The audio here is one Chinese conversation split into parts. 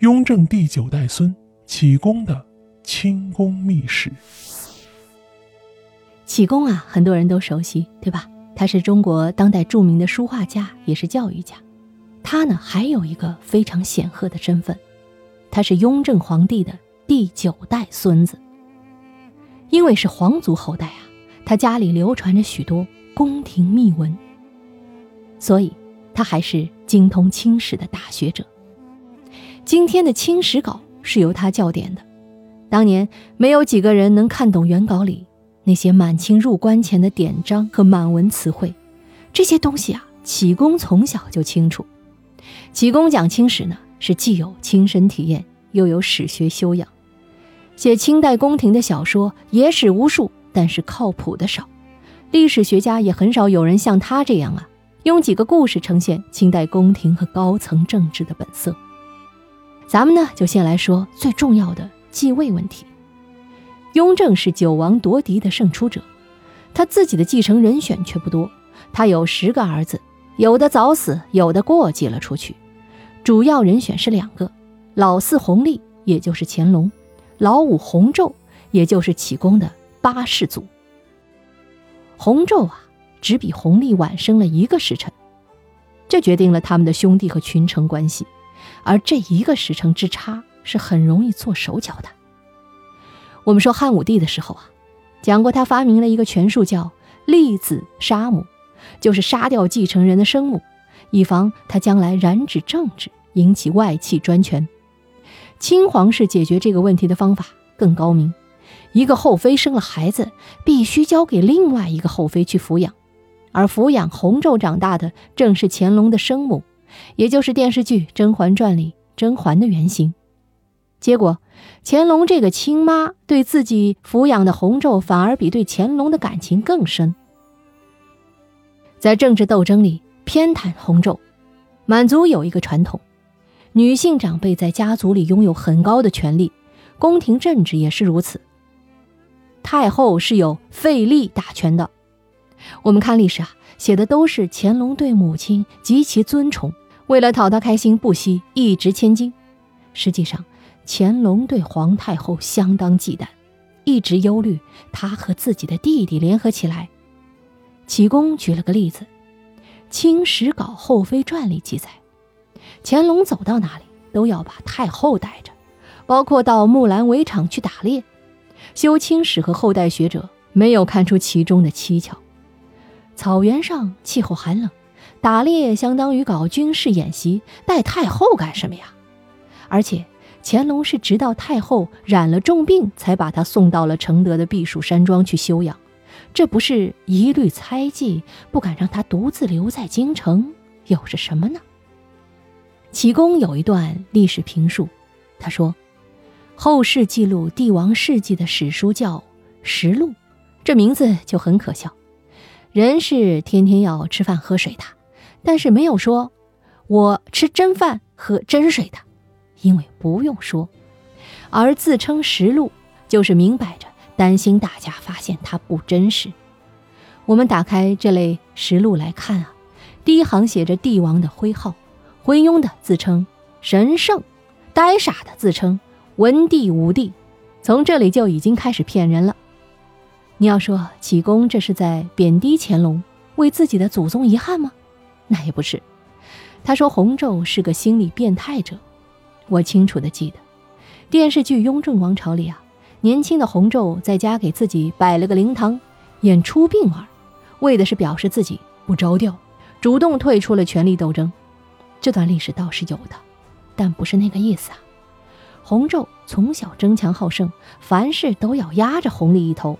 雍正第九代孙启功的清宫秘史。启功啊，很多人都熟悉，对吧？他是中国当代著名的书画家，也是教育家。他呢，还有一个非常显赫的身份，他是雍正皇帝的第九代孙子。因为是皇族后代啊，他家里流传着许多宫廷秘闻，所以他还是精通清史的大学者。今天的清史稿是由他校点的，当年没有几个人能看懂原稿里。那些满清入关前的典章和满文词汇，这些东西啊，启功从小就清楚。启功讲清史呢，是既有亲身体验，又有史学修养。写清代宫廷的小说，野史无数，但是靠谱的少。历史学家也很少有人像他这样啊，用几个故事呈现清代宫廷和高层政治的本色。咱们呢，就先来说最重要的继位问题。雍正是九王夺嫡的胜出者，他自己的继承人选却不多。他有十个儿子，有的早死，有的过继了出去。主要人选是两个：老四弘历，也就是乾隆；老五弘昼，也就是启功的八世祖。弘昼啊，只比弘历晚生了一个时辰，这决定了他们的兄弟和群臣关系。而这一个时辰之差，是很容易做手脚的。我们说汉武帝的时候啊，讲过他发明了一个权术，叫“立子杀母”，就是杀掉继承人的生母，以防他将来染指政治，引起外戚专权。清皇室解决这个问题的方法更高明：一个后妃生了孩子，必须交给另外一个后妃去抚养，而抚养弘昼长大的正是乾隆的生母，也就是电视剧《甄嬛传》里甄嬛的原型。结果，乾隆这个亲妈对自己抚养的弘昼，反而比对乾隆的感情更深。在政治斗争里偏袒弘昼，满族有一个传统，女性长辈在家族里拥有很高的权力，宫廷政治也是如此。太后是有废立大权的。我们看历史啊，写的都是乾隆对母亲极其尊崇，为了讨她开心，不惜一掷千金。实际上。乾隆对皇太后相当忌惮，一直忧虑她和自己的弟弟联合起来。启功举了个例子，《清史稿后妃传》里记载，乾隆走到哪里都要把太后带着，包括到木兰围场去打猎。修清史和后代学者没有看出其中的蹊跷。草原上气候寒冷，打猎相当于搞军事演习，带太后干什么呀？而且。乾隆是直到太后染了重病，才把她送到了承德的避暑山庄去休养。这不是疑虑猜忌，不敢让她独自留在京城，又是什么呢？启功有一段历史评述，他说：“后世记录帝王事迹的史书叫《实录》，这名字就很可笑。人是天天要吃饭喝水的，但是没有说我吃真饭喝真水的。”因为不用说，而自称实录，就是明摆着担心大家发现它不真实。我们打开这类实录来看啊，第一行写着帝王的徽号，昏庸的自称神圣，呆傻的自称文帝武帝，从这里就已经开始骗人了。你要说启功这是在贬低乾隆，为自己的祖宗遗憾吗？那也不是。他说弘昼是个心理变态者。我清楚的记得，电视剧《雍正王朝》里啊，年轻的弘昼在家给自己摆了个灵堂，演出殡儿，为的是表示自己不着调，主动退出了权力斗争。这段历史倒是有的，但不是那个意思啊。弘昼从小争强好胜，凡事都要压着弘历一头。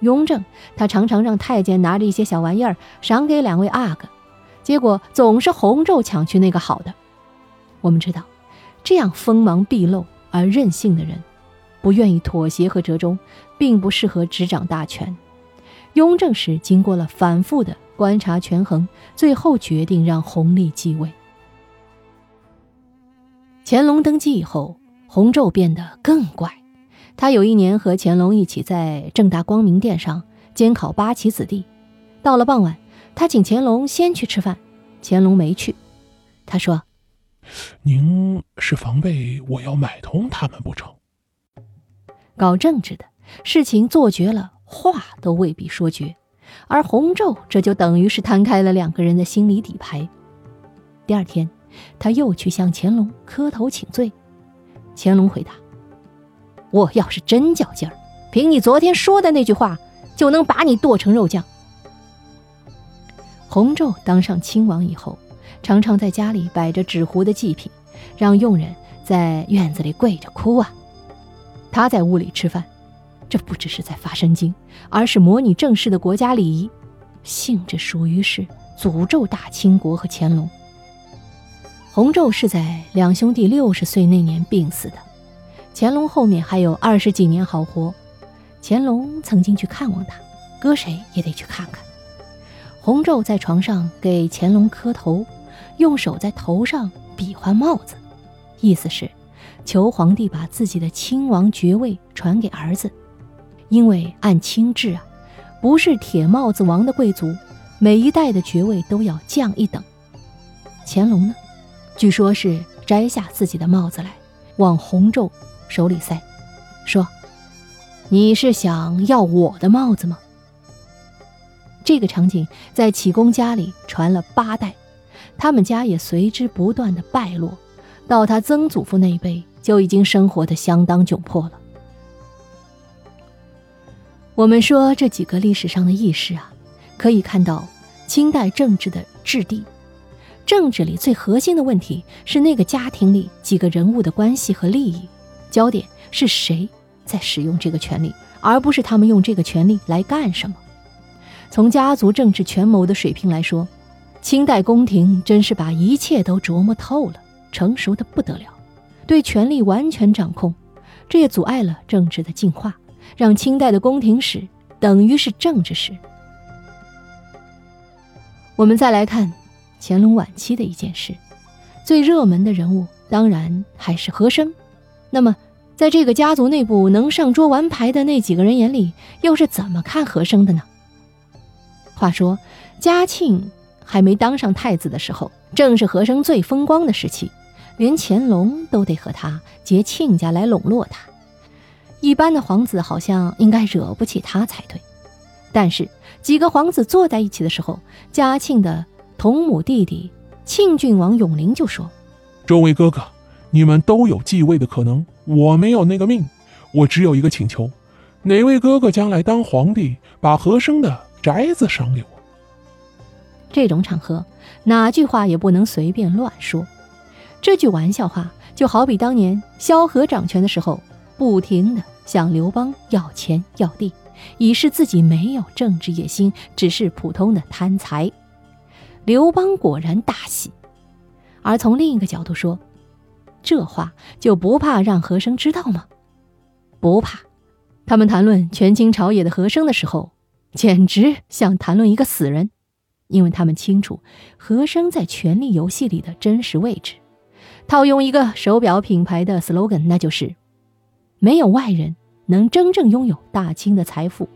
雍正他常常让太监拿着一些小玩意儿赏给两位阿哥，结果总是弘昼抢去那个好的。我们知道。这样锋芒毕露而任性的人，不愿意妥协和折中，并不适合执掌大权。雍正时经过了反复的观察权衡，最后决定让弘历继位。乾隆登基以后，弘昼变得更怪。他有一年和乾隆一起在正大光明殿上监考八旗子弟，到了傍晚，他请乾隆先去吃饭，乾隆没去。他说。您是防备我要买通他们不成？搞政治的事情做绝了，话都未必说绝。而洪昼这就等于是摊开了两个人的心理底牌。第二天，他又去向乾隆磕头请罪。乾隆回答：“我要是真较劲儿，凭你昨天说的那句话，就能把你剁成肉酱。”洪昼当上亲王以后，常常在家里摆着纸糊的祭品，让佣人在院子里跪着哭啊。他在屋里吃饭。这不只是在发神经，而是模拟正式的国家礼仪，性质属于是诅咒大清国和乾隆。洪昼是在两兄弟六十岁那年病死的，乾隆后面还有二十几年好活。乾隆曾经去看望他，搁谁也得去看看。洪昼在床上给乾隆磕头，用手在头上比划帽子，意思是求皇帝把自己的亲王爵位传给儿子。因为按清制啊，不是铁帽子王的贵族，每一代的爵位都要降一等。乾隆呢，据说是摘下自己的帽子来，往洪昼手里塞，说：“你是想要我的帽子吗？”这个场景在启功家里传了八代，他们家也随之不断的败落，到他曾祖父那一辈就已经生活的相当窘迫了。我们说这几个历史上的轶事啊，可以看到清代政治的质地。政治里最核心的问题是那个家庭里几个人物的关系和利益，焦点是谁在使用这个权利，而不是他们用这个权利来干什么。从家族政治权谋的水平来说，清代宫廷真是把一切都琢磨透了，成熟的不得了，对权力完全掌控，这也阻碍了政治的进化。让清代的宫廷史等于是政治史。我们再来看乾隆晚期的一件事，最热门的人物当然还是和珅。那么，在这个家族内部能上桌玩牌的那几个人眼里，又是怎么看和珅的呢？话说，嘉庆还没当上太子的时候，正是和珅最风光的时期，连乾隆都得和他结亲家来笼络他。一般的皇子好像应该惹不起他才对，但是几个皇子坐在一起的时候，嘉庆的同母弟弟庆郡王永龄就说：“诸位哥哥，你们都有继位的可能，我没有那个命。我只有一个请求，哪位哥哥将来当皇帝，把和珅的宅子赏给我。”这种场合，哪句话也不能随便乱说。这句玩笑话就好比当年萧何掌权的时候。不停的向刘邦要钱要地，以示自己没有政治野心，只是普通的贪财。刘邦果然大喜。而从另一个角度说，这话就不怕让和珅知道吗？不怕。他们谈论权倾朝野的和珅的时候，简直像谈论一个死人，因为他们清楚和珅在权力游戏里的真实位置。套用一个手表品牌的 slogan，那就是。没有外人能真正拥有大清的财富，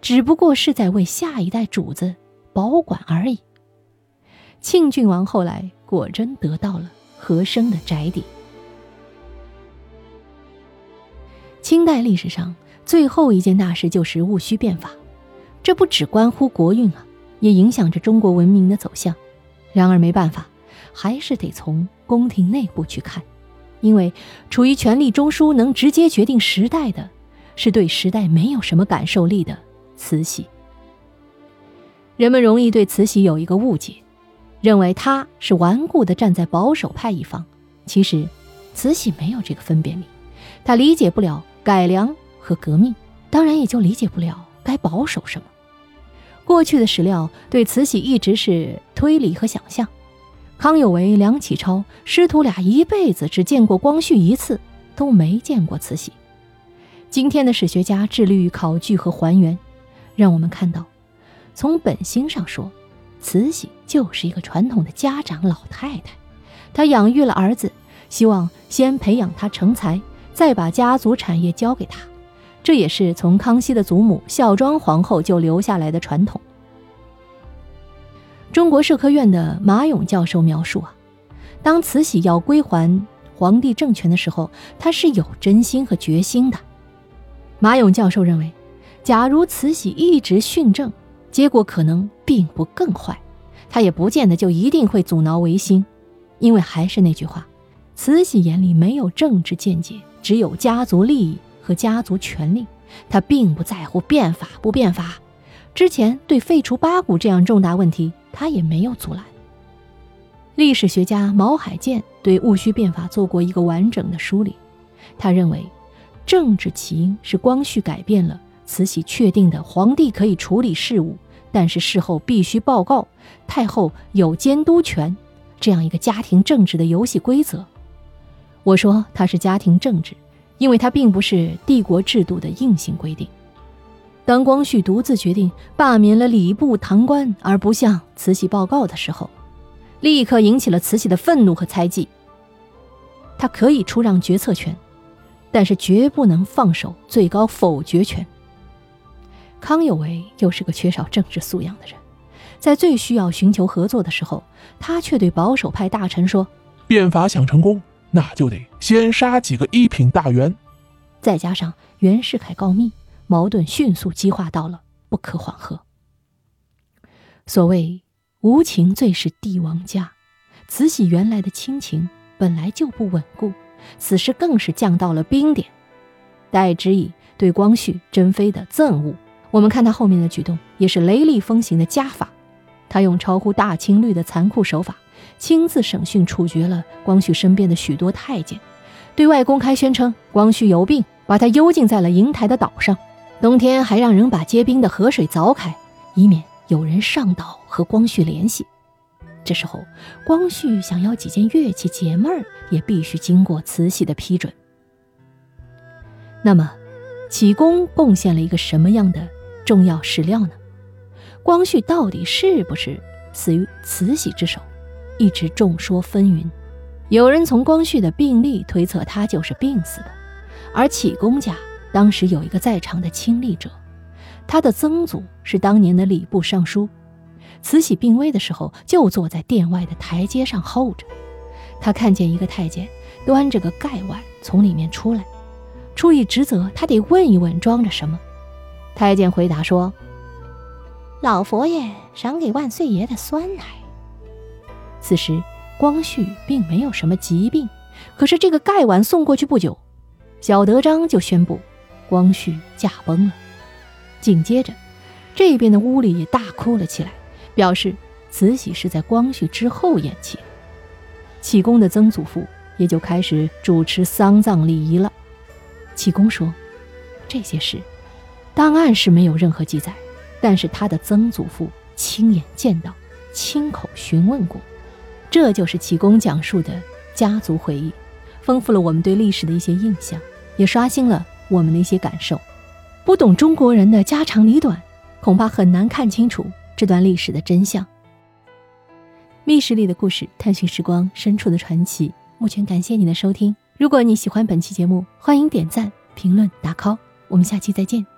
只不过是在为下一代主子保管而已。庆郡王后来果真得到了和珅的宅邸。清代历史上最后一件大事就是戊戌变法，这不只关乎国运啊，也影响着中国文明的走向。然而没办法，还是得从宫廷内部去看。因为处于权力中枢，能直接决定时代的，是对时代没有什么感受力的慈禧。人们容易对慈禧有一个误解，认为她是顽固的站在保守派一方。其实，慈禧没有这个分辨力，她理解不了改良和革命，当然也就理解不了该保守什么。过去的史料对慈禧一直是推理和想象。康有为、梁启超师徒俩一辈子只见过光绪一次，都没见过慈禧。今天的史学家致力于考据和还原，让我们看到，从本心上说，慈禧就是一个传统的家长老太太。她养育了儿子，希望先培养他成才，再把家族产业交给他。这也是从康熙的祖母孝庄皇后就留下来的传统。中国社科院的马勇教授描述啊，当慈禧要归还皇帝政权的时候，他是有真心和决心的。马勇教授认为，假如慈禧一直训政，结果可能并不更坏，他也不见得就一定会阻挠维新，因为还是那句话，慈禧眼里没有政治见解，只有家族利益和家族权力，他并不在乎变法不变法。之前对废除八股这样重大问题，他也没有阻拦。历史学家毛海建对戊戌变法做过一个完整的梳理，他认为。政治起因是光绪改变了慈禧确定的皇帝可以处理事务，但是事后必须报告，太后有监督权，这样一个家庭政治的游戏规则。我说它是家庭政治，因为它并不是帝国制度的硬性规定。当光绪独自决定罢免了礼部堂官而不向慈禧报告的时候，立刻引起了慈禧的愤怒和猜忌。他可以出让决策权。但是绝不能放手最高否决权。康有为又是个缺少政治素养的人，在最需要寻求合作的时候，他却对保守派大臣说：“变法想成功，那就得先杀几个一品大员。”再加上袁世凯告密，矛盾迅速激化到了不可缓和。所谓无情最是帝王家，慈禧原来的亲情本来就不稳固。此时更是降到了冰点，代之以对光绪、珍妃的憎恶。我们看他后面的举动，也是雷厉风行的家法。他用超乎大清律的残酷手法，亲自审讯处决了光绪身边的许多太监，对外公开宣称光绪有病，把他幽禁在了瀛台的岛上。冬天还让人把结冰的河水凿开，以免有人上岛和光绪联系。这时候，光绪想要几件乐器解闷儿，也必须经过慈禧的批准。那么，启功贡献了一个什么样的重要史料呢？光绪到底是不是死于慈禧之手，一直众说纷纭。有人从光绪的病历推测他就是病死的，而启功家当时有一个在场的亲历者，他的曾祖是当年的礼部尚书。慈禧病危的时候，就坐在殿外的台阶上候着。他看见一个太监端着个盖碗从里面出来，出于职责，他得问一问装着什么。太监回答说：“老佛爷赏给万岁爷的酸奶。”此时光绪并没有什么疾病，可是这个盖碗送过去不久，小德张就宣布光绪驾崩了。紧接着，这边的屋里也大哭了起来。表示慈禧是在光绪之后咽气，启功的曾祖父也就开始主持丧葬礼仪了。启功说：“这些事，档案是没有任何记载，但是他的曾祖父亲眼见到，亲口询问过。这就是启功讲述的家族回忆，丰富了我们对历史的一些印象，也刷新了我们的一些感受。不懂中国人的家长里短，恐怕很难看清楚。”这段历史的真相，密室里的故事，探寻时光深处的传奇。目前感谢你的收听，如果你喜欢本期节目，欢迎点赞、评论、打 call。我们下期再见。